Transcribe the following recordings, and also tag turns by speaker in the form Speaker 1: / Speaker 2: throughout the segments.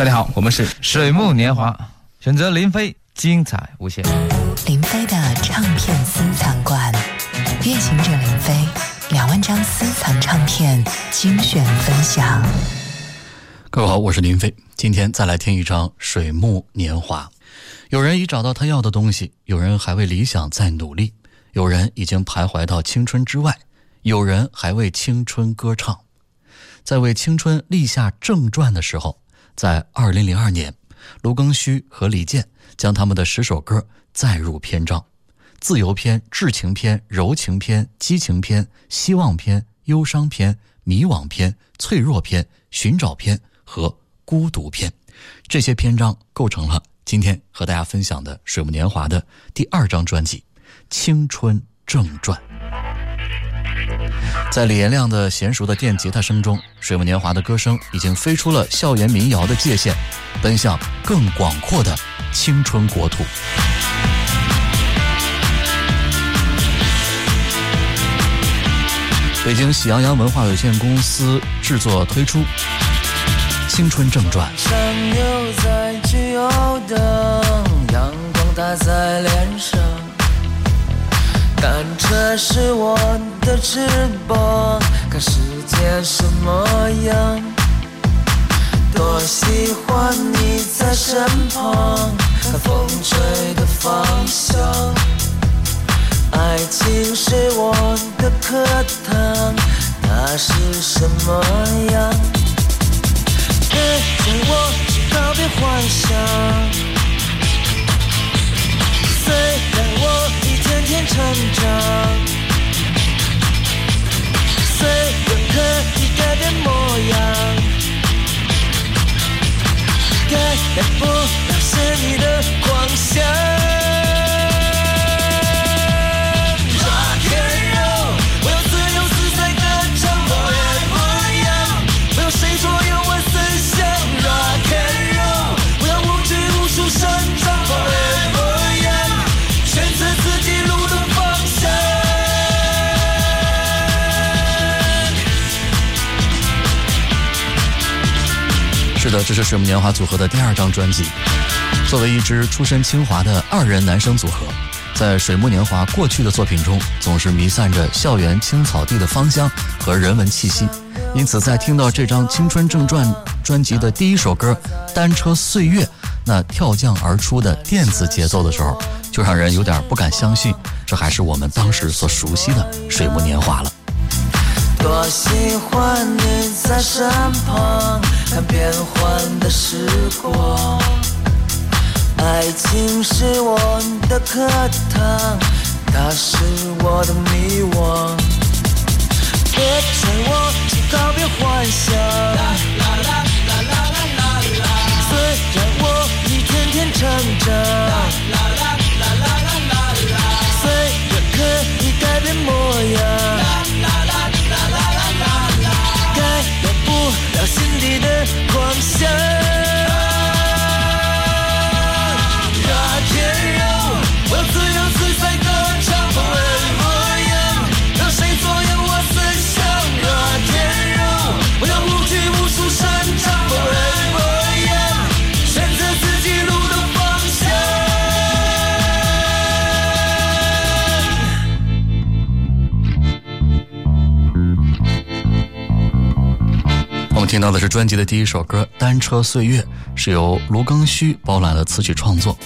Speaker 1: 大家好，我们是水木年华，选择林飞，精彩无限。
Speaker 2: 林飞的唱片私藏馆，夜行者林飞两万张私藏唱片精选分享。
Speaker 3: 各位好，我是林飞，今天再来听一张水木年华。有人已找到他要的东西，有人还为理想在努力，有人已经徘徊到青春之外，有人还为青春歌唱。在为青春立下正传的时候。在二零零二年，卢庚戌和李健将他们的十首歌载入篇章：自由篇、至情篇、柔情篇、激情篇、希望篇、忧伤篇、迷惘篇、脆弱篇、寻找篇和孤独篇。这些篇章构成了今天和大家分享的水木年华的第二张专辑《青春正传》。在李延亮的娴熟的电吉他声中，水木年华的歌声已经飞出了校园民谣的界限，奔向更广阔的青春国土。北京喜羊羊文化有限公司制作推出《青春正传》。阳光打在脸上。单车是我的翅膀，看世界什么样。多喜欢你在身旁，看风吹的方向。爱情是我的课堂，它是什么样？跟着我去告别幻想。虽然我天天成长，虽然可以改变模样，改变不了是你的狂想。这是水木年华组合的第二张专辑。作为一支出身清华的二人男生组合，在水木年华过去的作品中，总是弥散着校园青草地的芳香和人文气息。因此，在听到这张《青春正传》专辑的第一首歌《单车岁月》那跳降而出的电子节奏的时候，就让人有点不敢相信，这还是我们当时所熟悉的水木年华了。多喜欢你在身旁，看变幻的时光。爱情是我的课堂，它是我的迷惘。别催我去告别幻想。虽然我一天天成长，虽然可以改变模样。聊心底的狂想。大天让我自听到的是专辑的第一首歌《单车岁月》，是由卢庚戌包揽了词曲创作。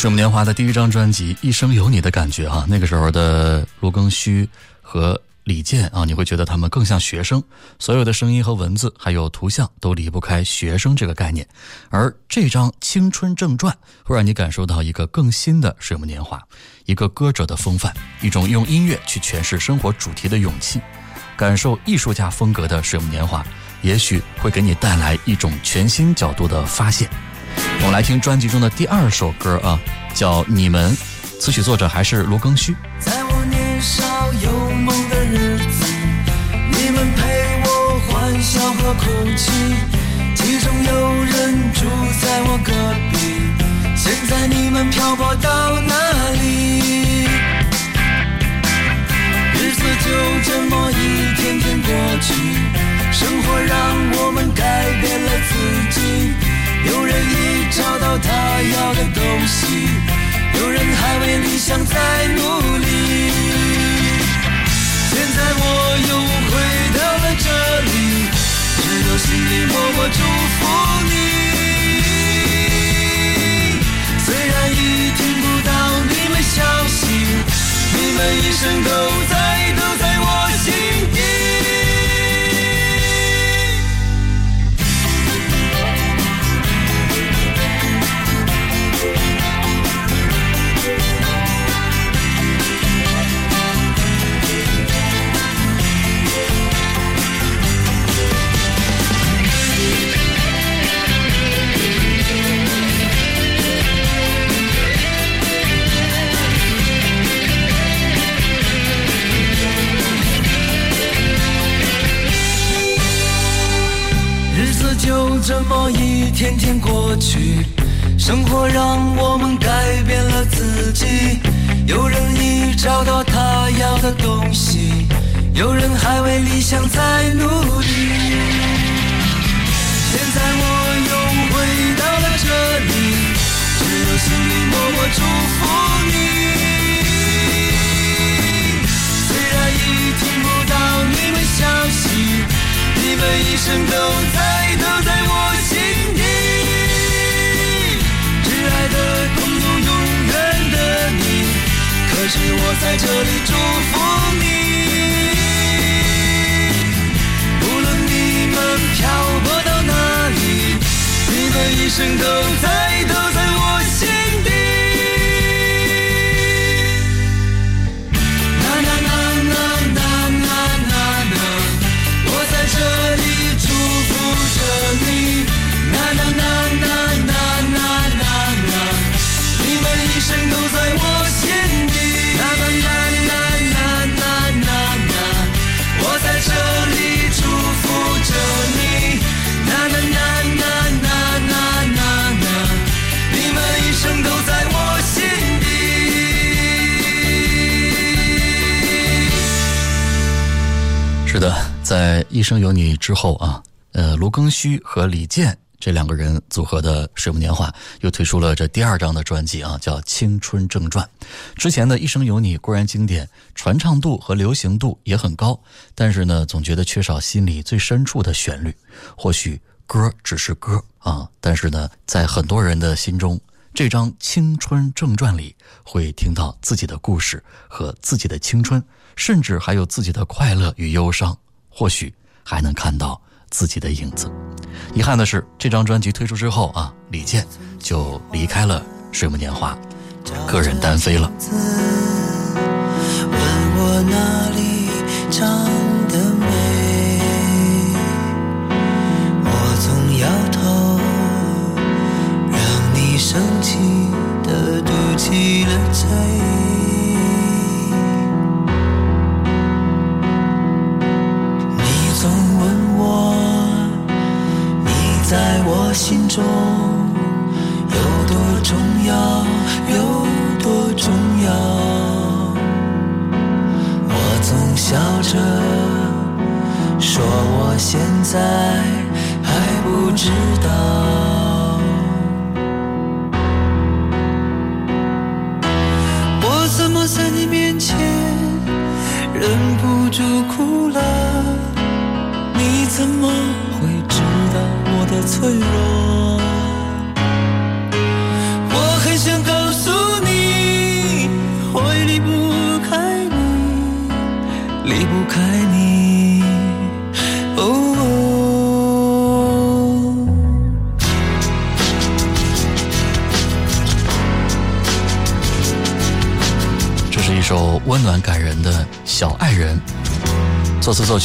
Speaker 4: 《水木年华》的第一张专辑《一生有你》的感觉啊，那个时候的卢庚戌和李健啊，你会觉得他们更像学生，所有的声音和文字还有图像都离不开学生这个概念。而这张《青春正传》会让你感受到一个更新的《水木年华》，一个歌者的风范，一种用音乐去诠释生活主题的勇气，感受艺术家风格的《水木年华》，也许会给你带来一种全新角度的发现。我们来听专辑中的第二首歌啊，叫《你们》，词曲作者还是卢庚戌。
Speaker 3: 在我年少有梦的日子，你们陪我欢笑和哭泣，其中有人住在我隔壁，现在你们漂泊到哪里？日子就这么一天天过去，生活让我们改变了自己。有人已找到他要的东西，有人还为理想在努力。现在我又回到了这里，只有心里默默祝福你。虽然已听不到你们消息，你们一生都在，都在我心底。这么一天天过去，生活让我们改变了自己。有人已找到他要的东西，有人还为理想在努力。现在我又回到了这里，只有心里默默祝福你。虽然已听不到你们消息，你们一生都在。都在我心底。挚爱的朋友，永远的你，可是我在这里祝福你，无论你们漂泊到哪里，你们一生都在，都在
Speaker 4: 我心在《一生有你》之后啊，呃，卢庚戌和李健这两个人组合的《水木年华》又推出了这第二张的专辑啊，叫《青春正传》。之前的一生有你固然经典，传唱度和流行度也很高，但是呢，总觉得缺少心里最深处的旋律。或许歌只是歌啊，但是呢，在很多人的心中，这张《青春正传》里会听到自己的故事和自己的青春。甚至还有自己的快乐与忧伤，或许还能看到自己的影子。遗憾的是，这张专辑推出之后啊，李健就离开了水木年华，个人单飞了。
Speaker 3: 问我哪里长得美，我总摇头，让你生气的嘟起了嘴。在我心中有多重要，有多重要？我总笑着说，我现在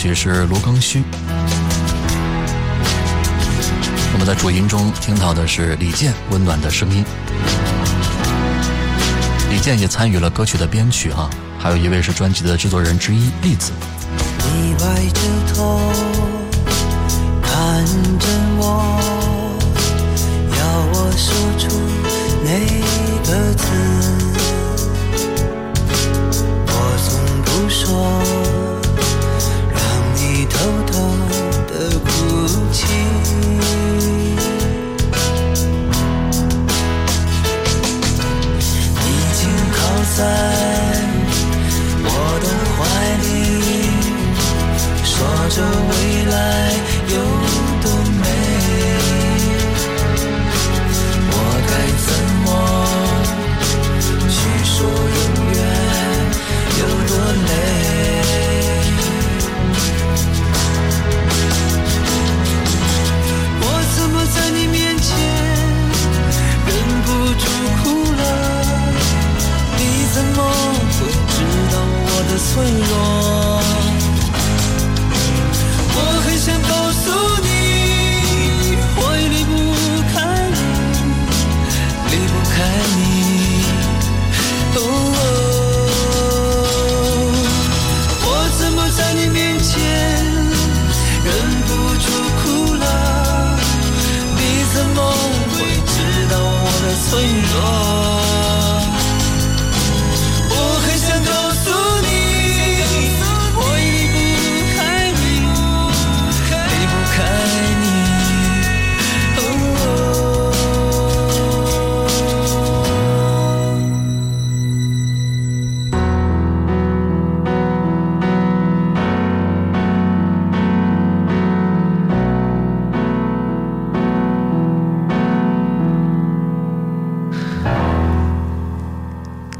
Speaker 4: 曲是卢庚戌。我们在主音中听到的是李健温暖的声音。李健也参与了歌曲的编曲啊，还有一位是专辑的制作人之一栗子。
Speaker 3: 你歪着头看着我，要我说出 outside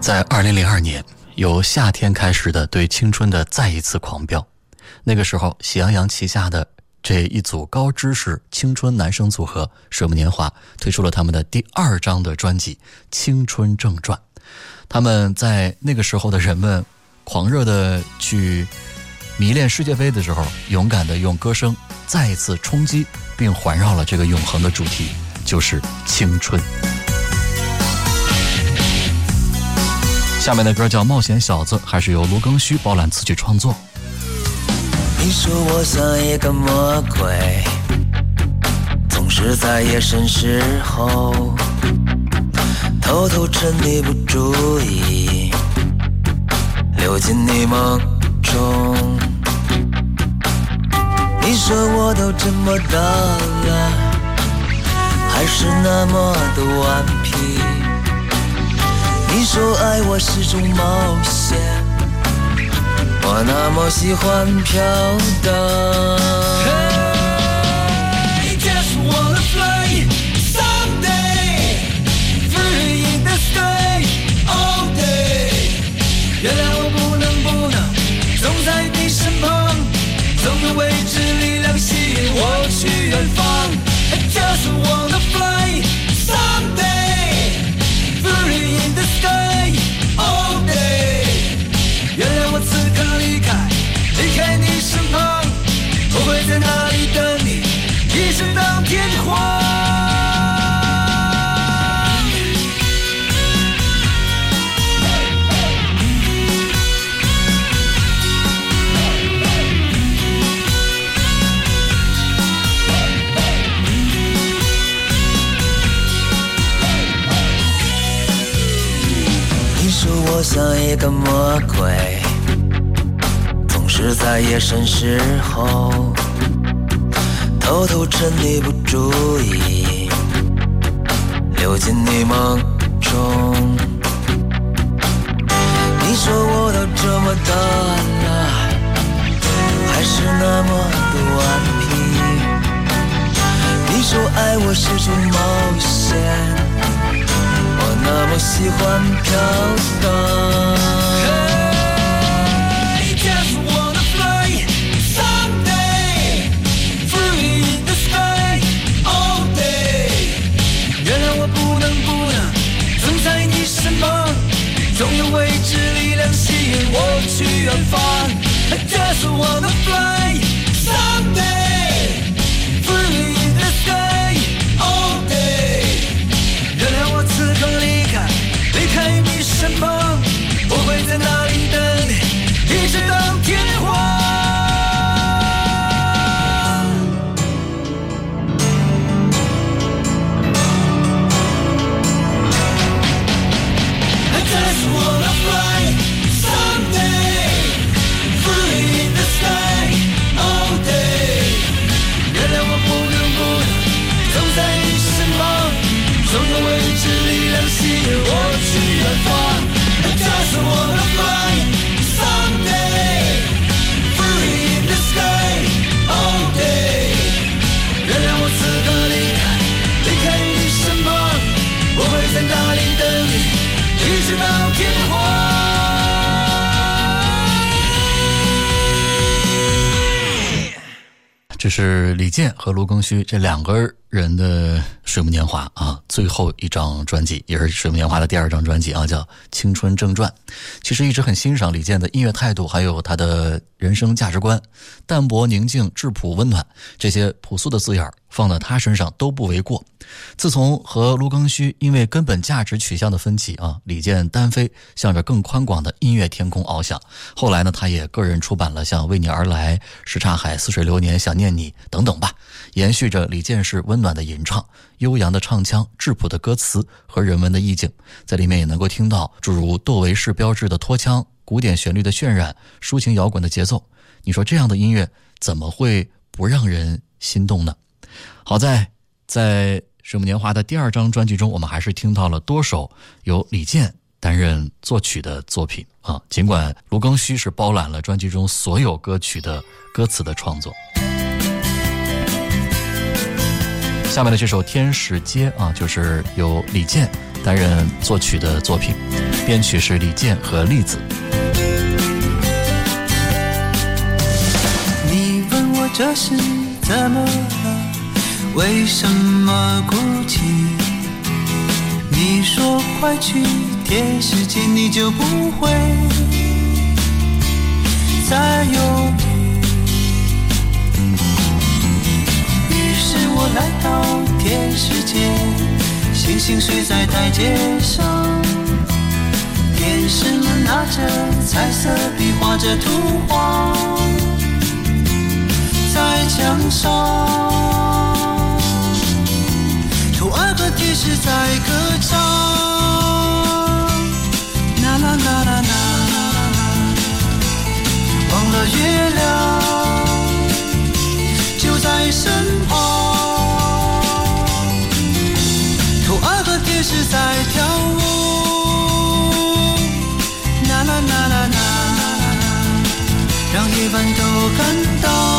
Speaker 3: 在
Speaker 4: 二零零二年，由夏天开始的对青春的再一次狂飙。那个时候，喜羊羊旗下的这一组高知识青春男生组合水木年华推出了他们的第二张的专辑《青春正传》。他们在那个时候的人们狂热的去迷恋世界杯的时候，勇敢的用歌声再一次冲击并环绕了这个永恒的主题，就是青春。下面的歌叫《冒险小子》，还是由卢庚戌包揽词曲创作。
Speaker 3: 你说我像一个魔鬼，总是在夜深时候偷偷趁你不注意溜进你梦中。你说我都这么大了，还是那么的顽皮。你说爱我是种冒险。我那么喜欢飘荡。像一个魔鬼，总是在夜深时候偷偷趁你不注意溜进你梦中。你说我都这么大了，还是那么的顽皮。你说爱我是种冒险。那么喜欢飘荡。远方，I Just wanna fly
Speaker 4: someday, 是李健和卢庚戌这两个人的《水木年华》啊，最后一张专辑，也是《水木年华》的第二张专辑啊，叫《青春正传》。其实一直很欣赏李健的音乐态度，还有他的人生价值观，淡泊、宁静、质朴、温暖，这些朴素的字眼放到他身上都不为过。自从和卢庚戌因为根本价值取向的分歧啊，李健单飞，向着更宽广的音乐天空翱翔。后来呢，他也个人出版了像《为你而来》《什刹海》《似水流年》《想念你》等等吧，延续着李健式温暖的吟唱、悠扬的唱腔、质朴的歌词和人文的意境，在里面也能够听到诸如窦唯式标志的拖腔、古典旋律的渲染、抒情摇滚的节奏。你说这样的音乐怎么会不让人心动呢？好在在。《水木年华》的第二张专辑中，我们还是听到了多首由李健担任作曲的作品啊。尽管卢庚戌是包揽了专辑中所有歌曲的歌词的创作。下面的这首《天使街》啊，就是由李健担任作曲的作品，编曲是李健和栗子。
Speaker 5: 你问我这是怎么了？为什么哭泣？你说快去天使街，你就不会再犹豫。于是我来到天使街，星星睡在台阶上，天使们拿着彩色笔画着图画在墙上。有二个天使在歌唱，啦啦啦啦啦，忘了月亮就在身旁。有二个天使在跳舞，啦啦啦啦啦，让夜晚都看到。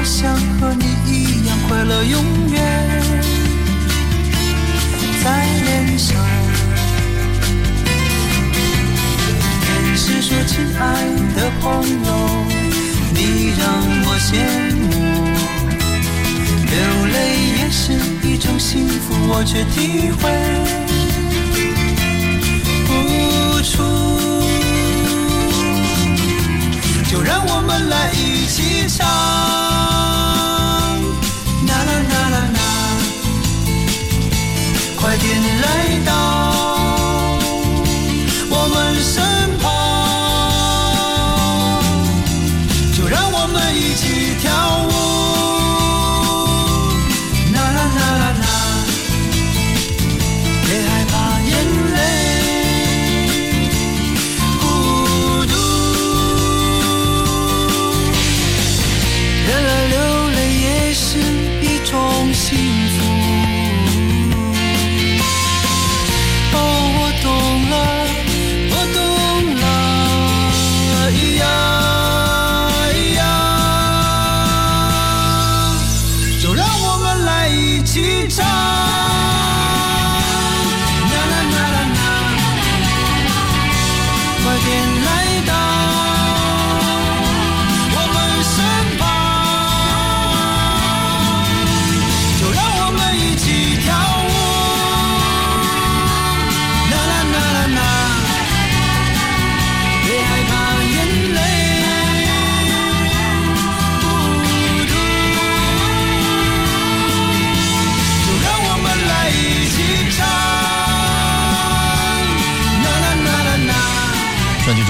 Speaker 5: 我想和你一样快乐，永远在脸上。天使说：“亲爱的朋友，你让我羡慕，流泪也是一种幸福，我却体会。”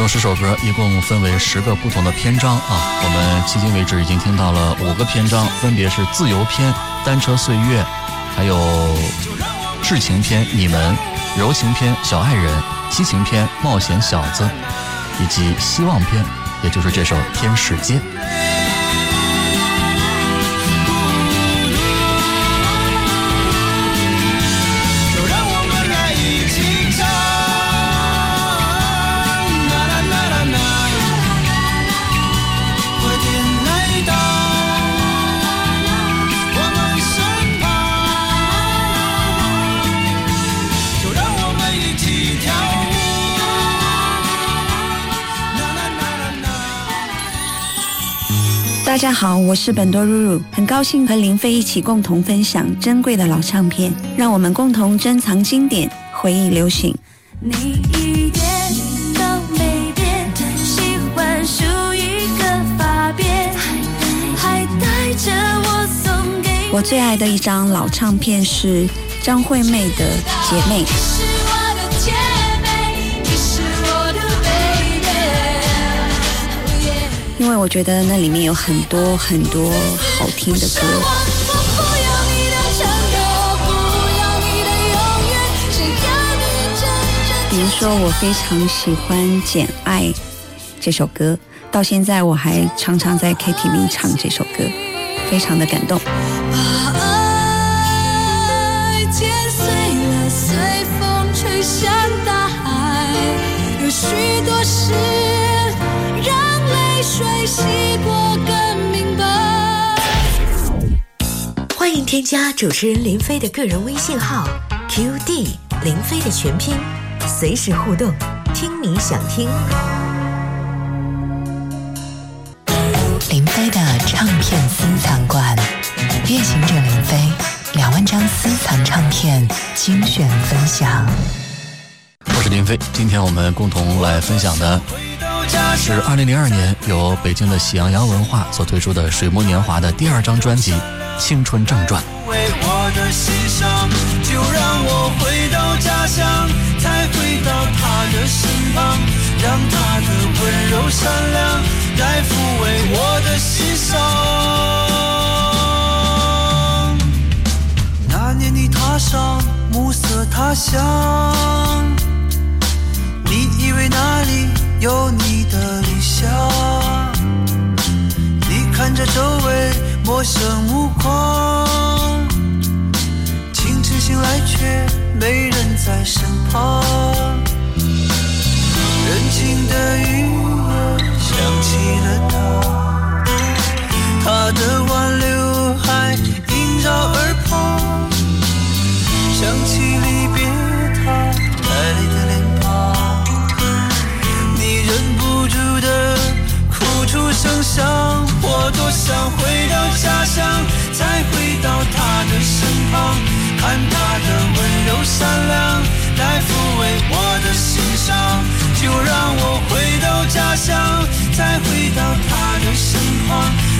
Speaker 4: 十首歌一共分为十个不同的篇章啊，我们迄今为止已经听到了五个篇章，分别是自由篇、单车岁月，还有至情篇、你们、柔情篇、小爱人、激情篇、冒险小子，以及希望篇，也就是这首《天使街》。
Speaker 6: 家好，我是本多露露，很高兴和林飞一起共同分享珍贵的老唱片，让我们共同珍藏经典，回忆流行。
Speaker 7: 你一点都没变，喜欢梳一个发辫，还带着我送给
Speaker 6: 我最爱的一张老唱片是张惠妹的《姐妹》。
Speaker 7: 我
Speaker 6: 觉得那里面有很多很多好听的歌。比如说，我非常喜欢《简爱》这首歌，到现在我还常常在 KTV 唱这首歌，非常的感动。
Speaker 7: 把水洗过更明白。
Speaker 8: 欢迎添加主持人林飞的个人微信号 QD 林飞的全拼，随时互动，听你想听。
Speaker 2: 林飞的唱片私藏馆，夜行者林飞两万张私藏唱片精选分享。
Speaker 4: 我是林飞，今天我们共同来分享的是二零零二年由北京的喜羊羊文化所推出的《水木年华》的第二张专辑《青春正传》。
Speaker 5: 为我的心伤，就让我回到家乡，再回到他的身旁，让他的温柔善良来抚慰我的心伤。那年你踏上暮色他乡，你以为那里有你的理想。你看着周围陌生目光，清晨醒来却没人在身旁。人静的音乐响起了他，他的挽留还萦绕耳旁，想起多想回到家乡，再回到他的身旁，看他的温柔善良来抚慰我的心伤，就让我回到家乡，再回到他的身旁，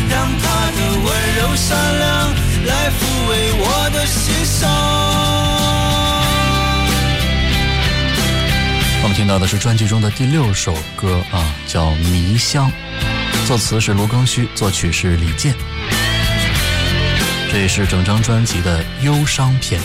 Speaker 5: 让他的温柔善良来抚慰我的心伤。
Speaker 4: 我们听到的是专辑中的第六首歌啊，叫《迷香》，作词是卢庚戌，作曲是李健。这也是整张专辑的忧伤篇。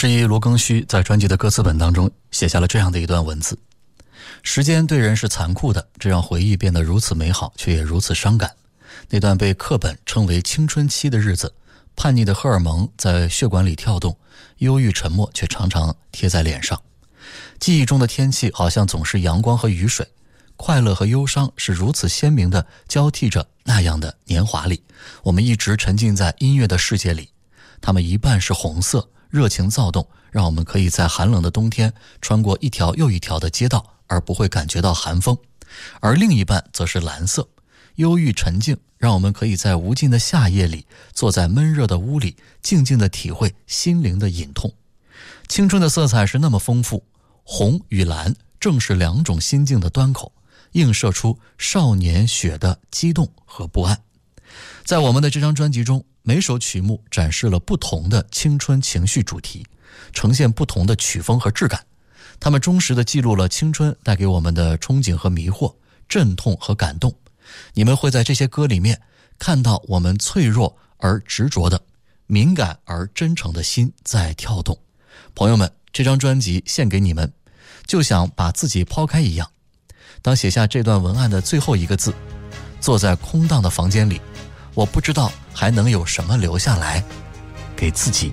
Speaker 4: 之一卢庚戌在专辑的歌词本当中写下了这样的一段文字：时间对人是残酷的，这让回忆变得如此美好，却也如此伤感。那段被课本称为青春期的日子，叛逆的荷尔蒙在血管里跳动，忧郁沉默却常常贴在脸上。记忆中的天气好像总是阳光和雨水，快乐和忧伤是如此鲜明的交替着。那样的年华里，我们一直沉浸在音乐的世界里。它们一半是红色，热情躁动，让我们可以在寒冷的冬天穿过一条又一条的街道而不会感觉到寒风；而另一半则是蓝色，忧郁沉静，让我们可以在无尽的夏夜里坐在闷热的屋里，静静地体会心灵的隐痛。青春的色彩是那么丰富，红与蓝正是两种心境的端口。映射出少年血的激动和不安，在我们的这张专辑中，每首曲目展示了不同的青春情绪主题，呈现不同的曲风和质感。他们忠实地记录了青春带给我们的憧憬和迷惑、阵痛和感动。你们会在这些歌里面看到我们脆弱而执着的、敏感而真诚的心在跳动。朋友们，这张专辑献给你们，就像把自己抛开一样。当写下这段文案的最后一个字，坐在空荡的房间里，我不知道还能有什么留下来给自己。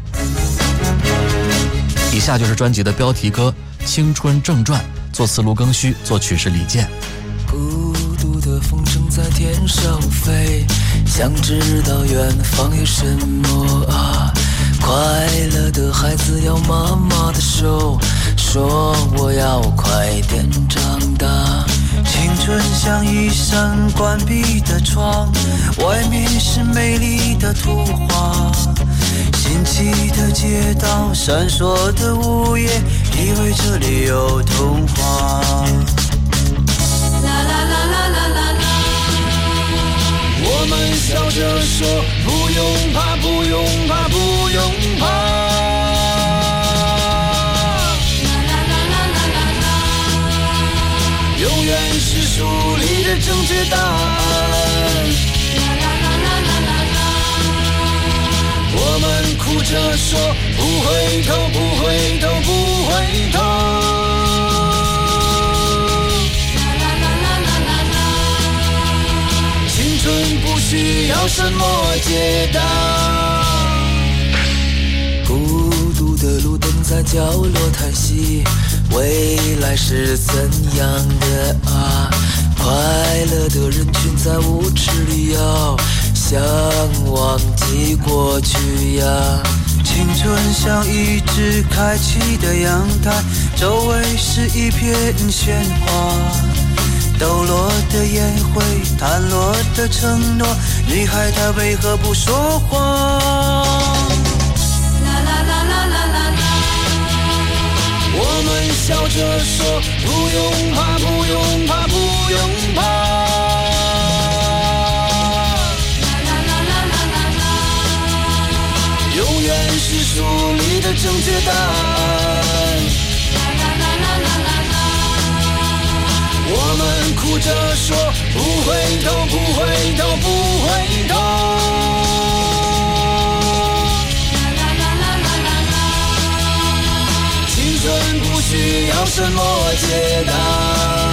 Speaker 4: 以下就是专辑的标题歌《青春正传》，作词卢庚戌，作曲是李健。
Speaker 3: 孤独的风筝在天上飞，想知道远方有什么啊？快乐的孩子要妈妈的手，说我要快点长大。青春像一扇关闭的窗，外面是美丽的图画。新奇的街道，闪烁的午夜，以为这里有童话。啦啦啦啦啦啦啦！我们笑着说，不用怕，不用正确答案。我们哭着说，不回头，不回头，不回头。青春不需要什么解答。孤独的路灯在角落叹息，未来是怎样的啊？快乐的人群在舞池里摇，想忘记过去呀。青春像一只开启的阳台，周围是一片鲜花。抖落的烟灰，弹落的承诺，女孩她为何不说话？啦啦啦啦啦啦啦我们笑着说，不用怕，不用怕，不正确答案。我们哭着说，不回头，不回头，不回头。青春不需要什么解答。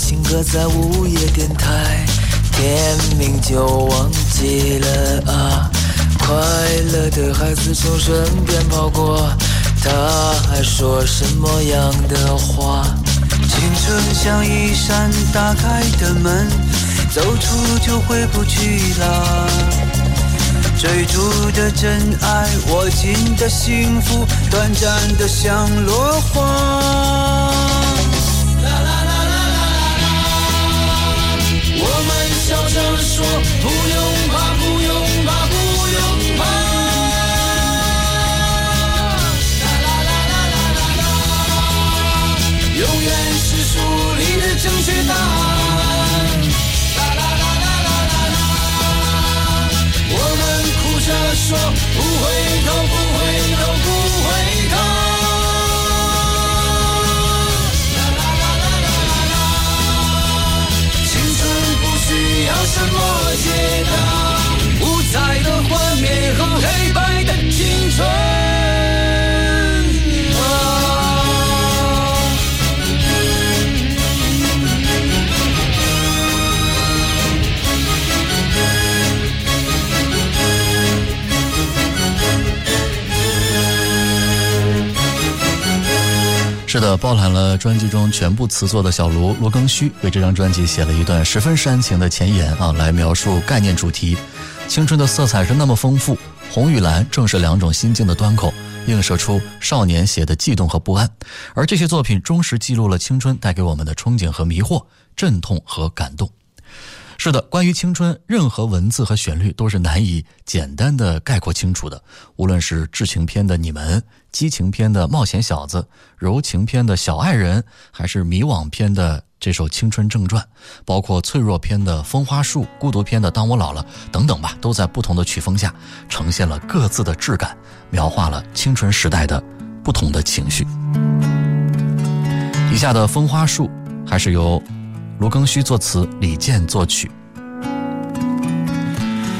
Speaker 3: 情歌在午夜电台，天明就忘记了啊。快乐的孩子从身边跑过，他还说什么样的话？青春像一扇打开的门，走出就回不去了。追逐的真爱，握紧的幸福，短暂的像落花。说不用怕不用怕不用怕。啦啦啦啦啦啦啦永远是树立的正确答案。
Speaker 5: 啦啦啦啦啦啦啦我们哭着说不回头不什么解答，
Speaker 4: 是的，包含了专辑中全部词作的小卢罗庚戌为这张专辑写了一段十分煽情的前言啊，来描述概念主题。青春的色彩是那么丰富，红与蓝正是两种心境的端口，映射出少年写的悸动和不安。而这些作品忠实记录了青春带给我们的憧憬和迷惑、阵痛和感动。是的，关于青春，任何文字和旋律都是难以简单的概括清楚的。无论是至情篇的你们，激情篇的冒险小子，柔情篇的小爱人，还是迷惘篇的这首青春正传，包括脆弱篇的风花树，孤独篇的当我老了等等吧，都在不同的曲风下呈现了各自的质感，描画了青春时代的不同的情绪。以下的风花树还是由卢庚戌作词，李健作曲。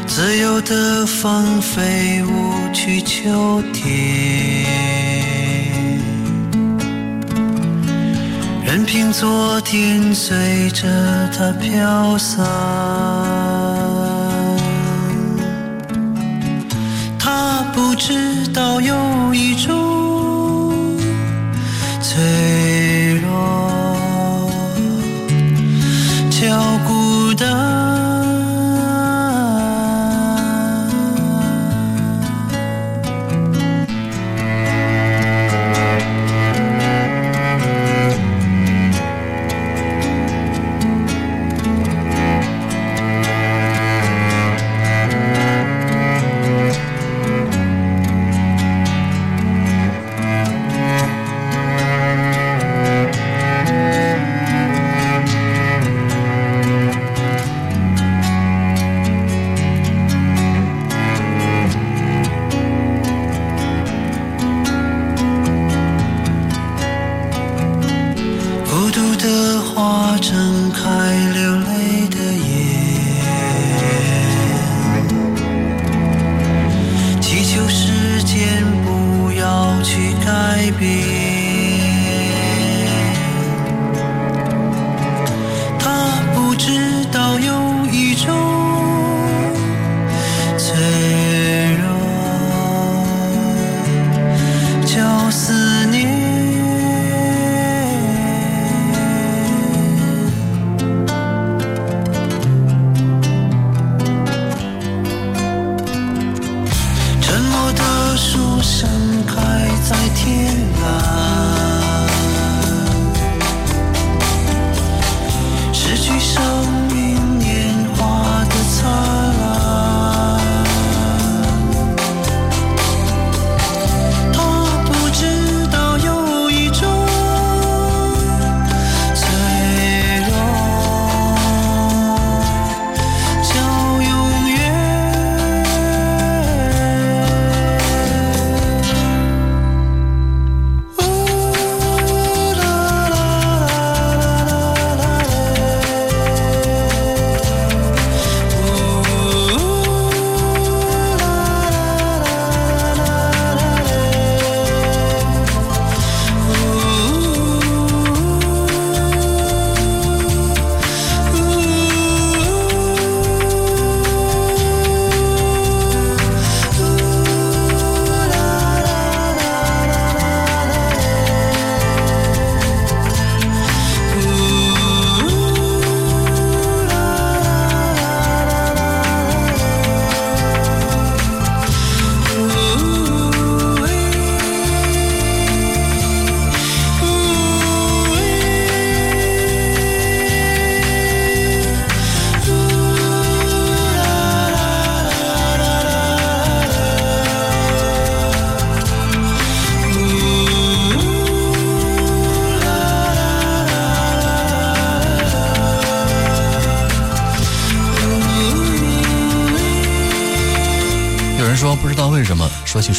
Speaker 5: 自由的风飞舞去秋天，任凭昨天随着它飘散。他不知道有一种脆弱孤改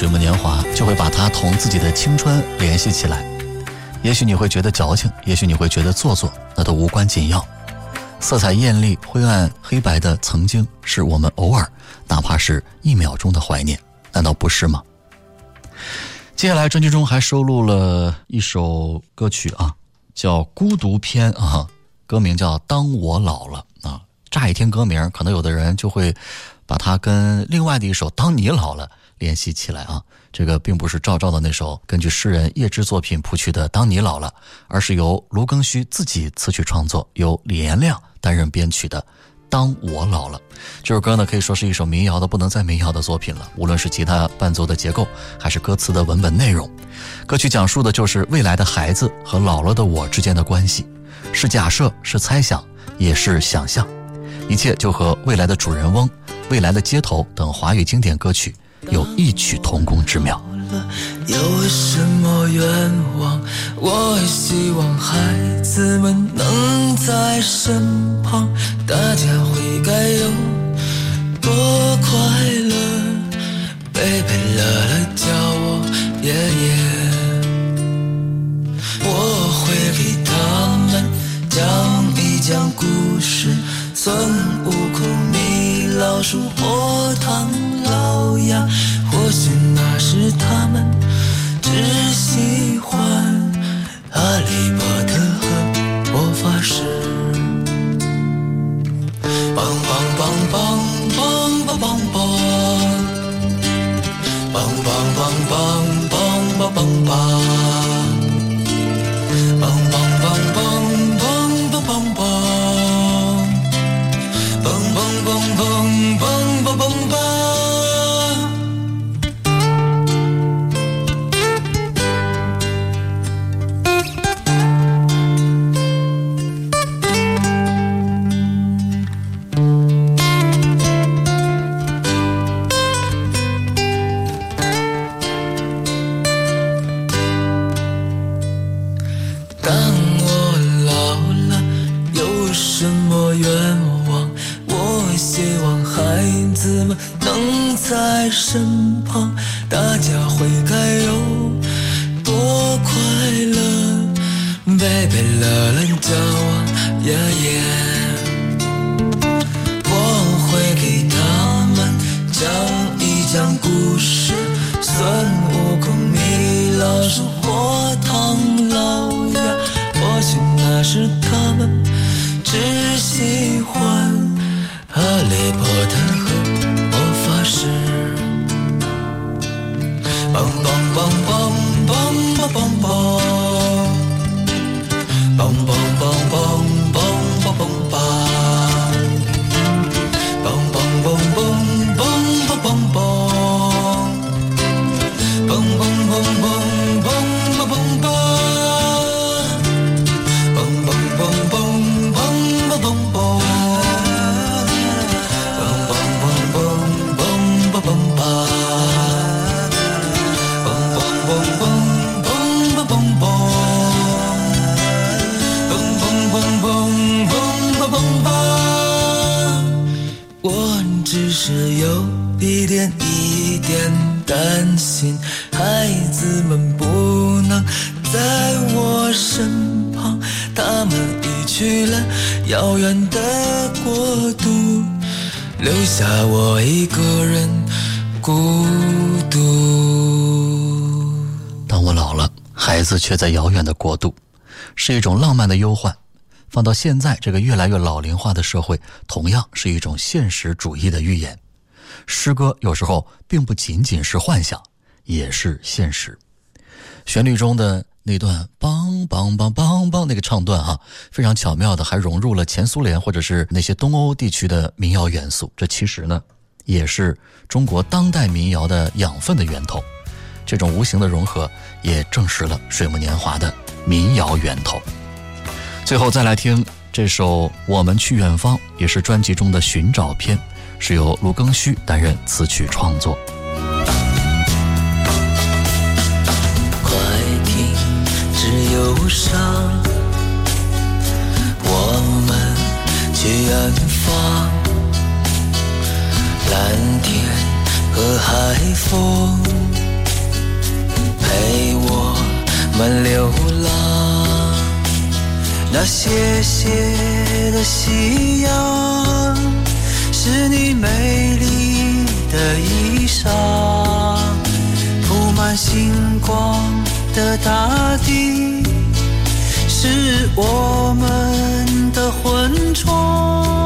Speaker 4: 水木年华，就会把它同自己的青春联系起来。也许你会觉得矫情，也许你会觉得做作，那都无关紧要。色彩艳丽、灰暗黑白的曾经，是我们偶尔，哪怕是一秒钟的怀念，难道不是吗？接下来专辑中还收录了一首歌曲啊，叫《孤独篇》啊，歌名叫《当我老了》啊。乍一听歌名，可能有的人就会把它跟另外的一首《当你老了》联系起来啊。这个并不是赵照的那首根据诗人叶芝作品谱曲的《当你老了》，而是由卢庚戌自己词曲创作，由李延亮担任编曲的《当我老了》。这首歌呢，可以说是一首民谣的不能再民谣的作品了。无论是吉他伴奏的结构，还是歌词的文本内容，歌曲讲述的就是未来的孩子和老了的我之间的关系，是假设，是猜想，也是想象，一切就和未来的主人翁、未来的街头等华语经典歌曲。有异曲同工之妙。
Speaker 3: 有什么愿望？我希望孩子们能在身旁，大家会该有多快乐？贝贝乐乐叫我爷爷，我会给他们讲一讲故事，孙悟空、老鼠、火塘。老鸭，或许那时他们只喜欢哈利波特和魔法师。棒棒棒棒棒棒棒棒，棒棒棒棒棒 bum bum bum.
Speaker 4: 却在遥远的国度，是一种浪漫的忧患。放到现在这个越来越老龄化的社会，同样是一种现实主义的预言。诗歌有时候并不仅仅是幻想，也是现实。旋律中的那段“梆梆梆梆梆”那个唱段啊，非常巧妙的还融入了前苏联或者是那些东欧地区的民谣元素。这其实呢，也是中国当代民谣的养分的源头。这种无形的融合，也证实了水木年华的民谣源头。最后再来听这首《我们去远方》，也是专辑中的寻找篇，是由卢庚戌担任词曲创作。
Speaker 3: 快停止忧伤，我们去远方，蓝天。和海风陪我们流浪。那斜斜的夕阳，是你美丽的衣裳，铺满星光的大地，是我们的魂床。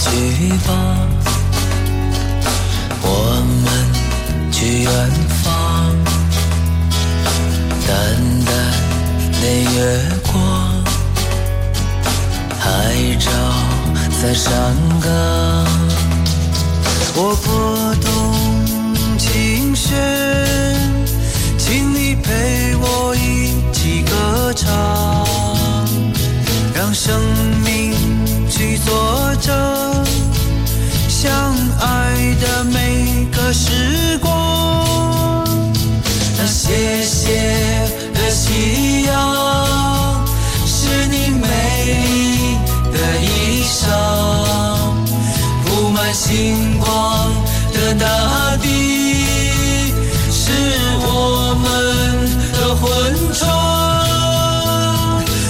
Speaker 3: 过去大地，是我们的魂窗。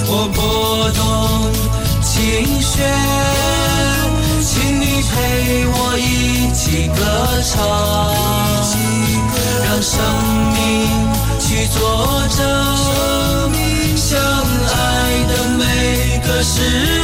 Speaker 3: 我拨动琴弦，请你陪我一起歌唱，让生命去作证，相爱的每个时